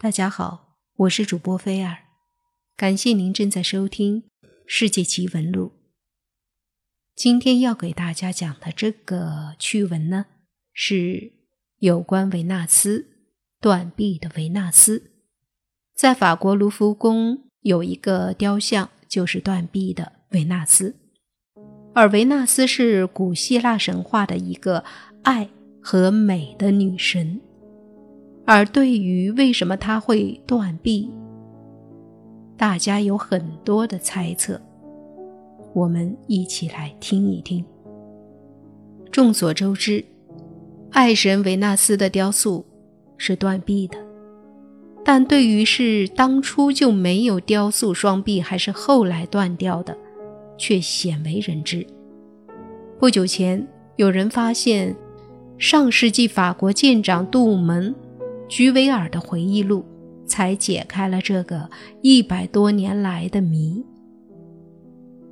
大家好，我是主播菲尔，感谢您正在收听《世界奇闻录》。今天要给大家讲的这个趣闻呢，是有关维纳斯断臂的维纳斯。在法国卢浮宫有一个雕像，就是断臂的维纳斯。而维纳斯是古希腊神话的一个爱和美的女神。而对于为什么他会断臂，大家有很多的猜测，我们一起来听一听。众所周知，爱神维纳斯的雕塑是断臂的，但对于是当初就没有雕塑双臂，还是后来断掉的，却鲜为人知。不久前，有人发现上世纪法国舰长杜门。居维尔的回忆录才解开了这个一百多年来的谜。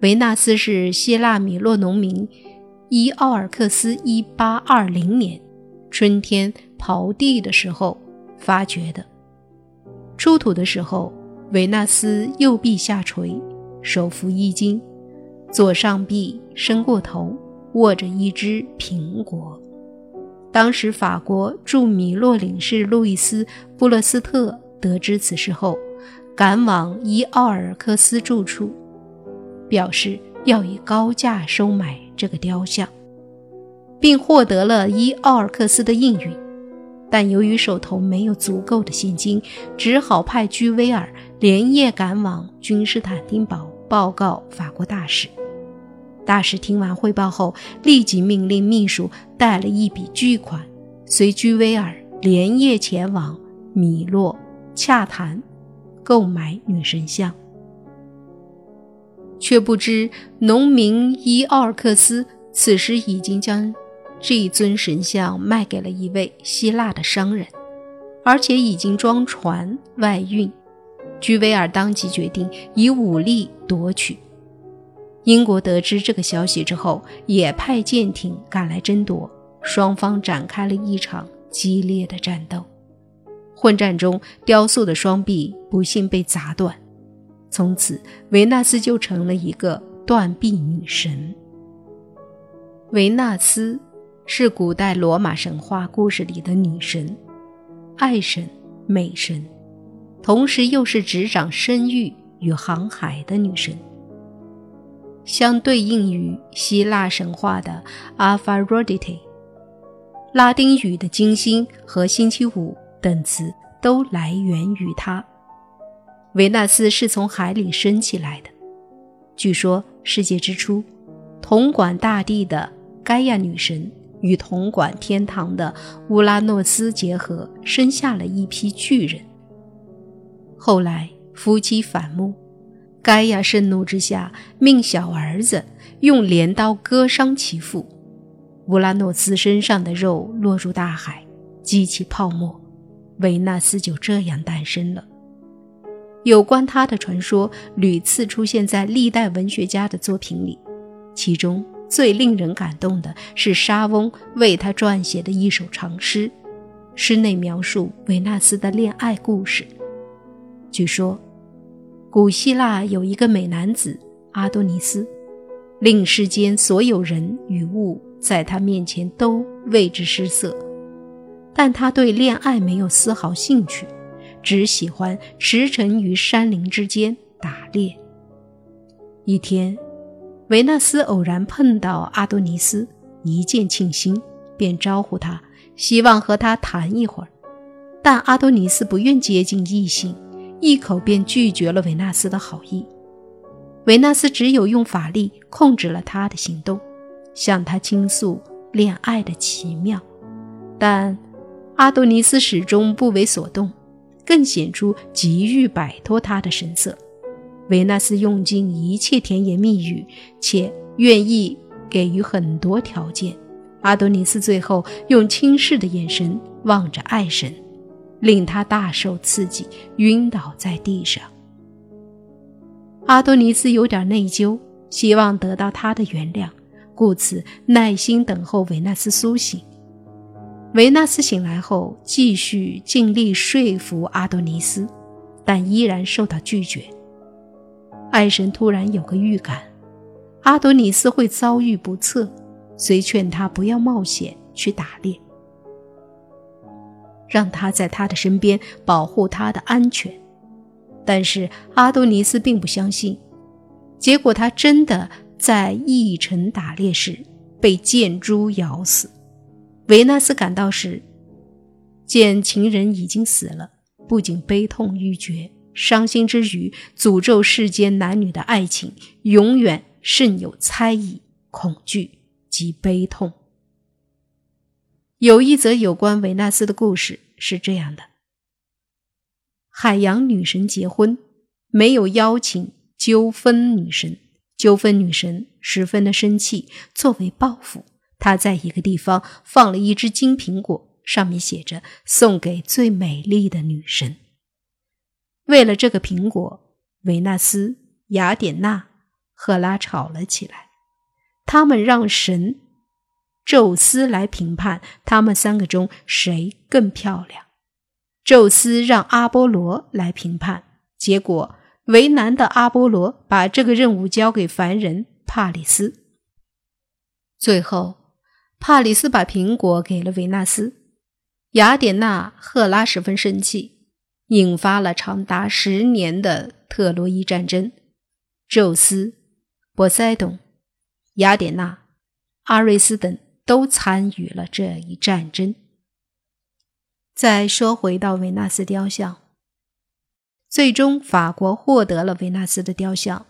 维纳斯是希腊米洛农民伊奥尔克斯一八二零年春天刨地的时候发掘的。出土的时候，维纳斯右臂下垂，手扶衣襟，左上臂伸过头，握着一只苹果。当时，法国驻米洛领事路易斯·布勒斯特得知此事后，赶往伊奥尔克斯住处，表示要以高价收买这个雕像，并获得了伊奥尔克斯的应允。但由于手头没有足够的现金，只好派居威尔连夜赶往君士坦丁堡报告法国大使。大使听完汇报后，立即命令秘书带了一笔巨款，随居威尔连夜前往米洛洽谈购买女神像。却不知农民伊奥尔克斯此时已经将这一尊神像卖给了一位希腊的商人，而且已经装船外运。居威尔当即决定以武力夺取。英国得知这个消息之后，也派舰艇赶来争夺，双方展开了一场激烈的战斗。混战中，雕塑的双臂不幸被砸断，从此维纳斯就成了一个断臂女神。维纳斯是古代罗马神话故事里的女神，爱神、美神，同时又是执掌生育与航海的女神。相对应于希腊神话的 Aphrodite，拉丁语的金星和星期五等词都来源于它。维纳斯是从海里升起来的。据说世界之初，统管大地的盖亚女神与统管天堂的乌拉诺斯结合，生下了一批巨人。后来夫妻反目。盖亚盛怒之下，命小儿子用镰刀割伤其父。乌拉诺斯身上的肉落入大海，激起泡沫，维纳斯就这样诞生了。有关他的传说屡次出现在历代文学家的作品里，其中最令人感动的是莎翁为他撰写的一首长诗，诗内描述维纳斯的恋爱故事。据说。古希腊有一个美男子阿多尼斯，令世间所有人与物在他面前都为之失色。但他对恋爱没有丝毫兴趣，只喜欢驰骋于山林之间打猎。一天，维纳斯偶然碰到阿多尼斯，一见倾心，便招呼他，希望和他谈一会儿。但阿多尼斯不愿接近异性。一口便拒绝了维纳斯的好意，维纳斯只有用法力控制了他的行动，向他倾诉恋爱的奇妙。但阿多尼斯始终不为所动，更显出急于摆脱他的神色。维纳斯用尽一切甜言蜜语，且愿意给予很多条件。阿多尼斯最后用轻视的眼神望着爱神。令他大受刺激，晕倒在地上。阿多尼斯有点内疚，希望得到他的原谅，故此耐心等候维纳斯苏醒。维纳斯醒来后，继续尽力说服阿多尼斯，但依然受到拒绝。爱神突然有个预感，阿多尼斯会遭遇不测，遂劝他不要冒险去打猎，让他在他的身边保护他的安全。但是阿多尼斯并不相信，结果他真的在驿城打猎时被箭猪咬死。维纳斯赶到时，见情人已经死了，不仅悲痛欲绝，伤心之余，诅咒世间男女的爱情永远甚有猜疑、恐惧及悲痛。有一则有关维纳斯的故事是这样的：海洋女神结婚，没有邀请纠纷女神，纠纷女神十分的生气，作为报复。她在一个地方放了一只金苹果，上面写着“送给最美丽的女神”。为了这个苹果，维纳斯、雅典娜、赫拉吵了起来。他们让神宙斯来评判他们三个中谁更漂亮。宙斯让阿波罗来评判，结果为难的阿波罗把这个任务交给凡人帕里斯。最后。帕里斯把苹果给了维纳斯，雅典娜、赫拉十分生气，引发了长达十年的特洛伊战争。宙斯、波塞冬、雅典娜、阿瑞斯等都参与了这一战争。再说回到维纳斯雕像，最终法国获得了维纳斯的雕像。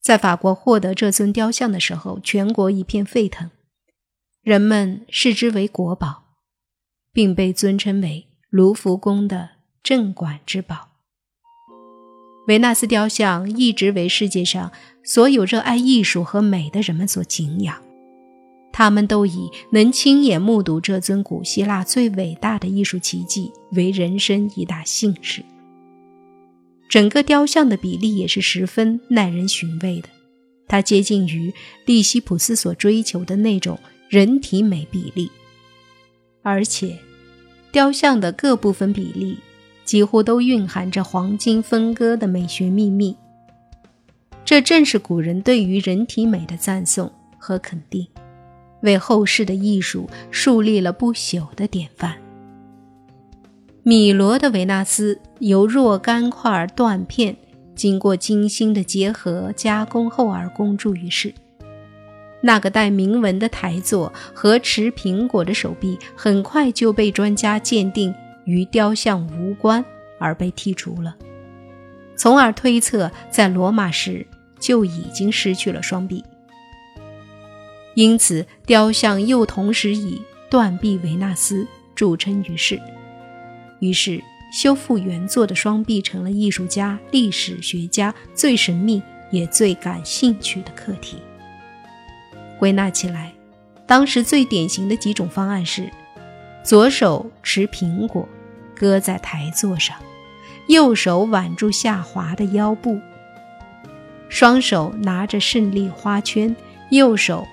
在法国获得这尊雕像的时候，全国一片沸腾。人们视之为国宝，并被尊称为卢浮宫的镇馆之宝。维纳斯雕像一直为世界上所有热爱艺术和美的人们所敬仰，他们都以能亲眼目睹这尊古希腊最伟大的艺术奇迹为人生一大幸事。整个雕像的比例也是十分耐人寻味的，它接近于利希普斯所追求的那种。人体美比例，而且雕像的各部分比例几乎都蕴含着黄金分割的美学秘密。这正是古人对于人体美的赞颂和肯定，为后世的艺术树立了不朽的典范。米罗的维纳斯由若干块断片经过精心的结合加工后而公诸于世。那个带铭文的台座和持苹果的手臂，很快就被专家鉴定与雕像无关而被剔除了，从而推测在罗马时就已经失去了双臂。因此，雕像又同时以断臂维纳斯著称于世。于是，修复原作的双臂成了艺术家、历史学家最神秘也最感兴趣的课题。归纳起来，当时最典型的几种方案是：左手持苹果，搁在台座上；右手挽住下滑的腰部；双手拿着胜利花圈，右手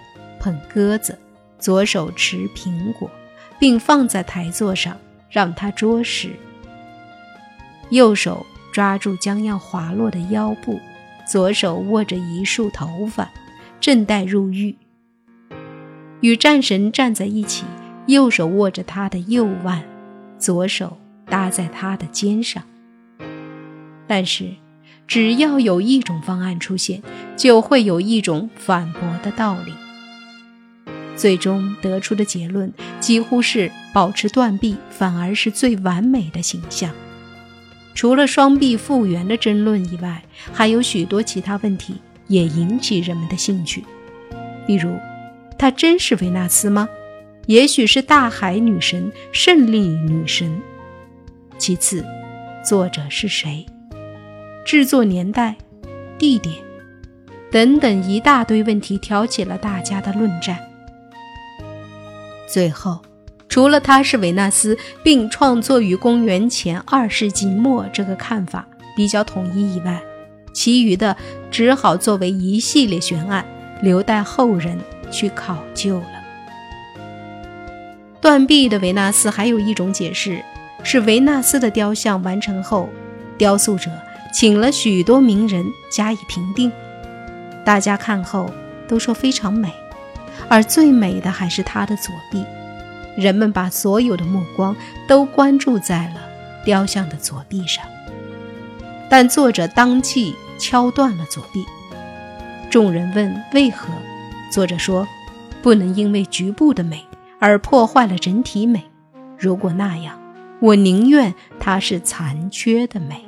捧鸽子，左手持苹果，并放在台座上让它啄食；右手抓住将要滑落的腰部，左手握着一束头发，正待入狱。与战神站在一起，右手握着他的右腕，左手搭在他的肩上。但是，只要有一种方案出现，就会有一种反驳的道理。最终得出的结论几乎是保持断臂反而是最完美的形象。除了双臂复原的争论以外，还有许多其他问题也引起人们的兴趣，比如。她真是维纳斯吗？也许是大海女神、胜利女神。其次，作者是谁？制作年代、地点等等一大堆问题挑起了大家的论战。最后，除了她是维纳斯，并创作于公元前二世纪末这个看法比较统一以外，其余的只好作为一系列悬案，留待后人。去考究了。断臂的维纳斯还有一种解释，是维纳斯的雕像完成后，雕塑者请了许多名人加以评定，大家看后都说非常美，而最美的还是他的左臂。人们把所有的目光都关注在了雕像的左臂上，但作者当即敲断了左臂。众人问为何，作者说：“不能因为局部的美。”而破坏了整体美。如果那样，我宁愿它是残缺的美。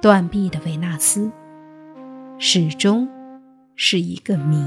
断臂的维纳斯，始终是一个谜。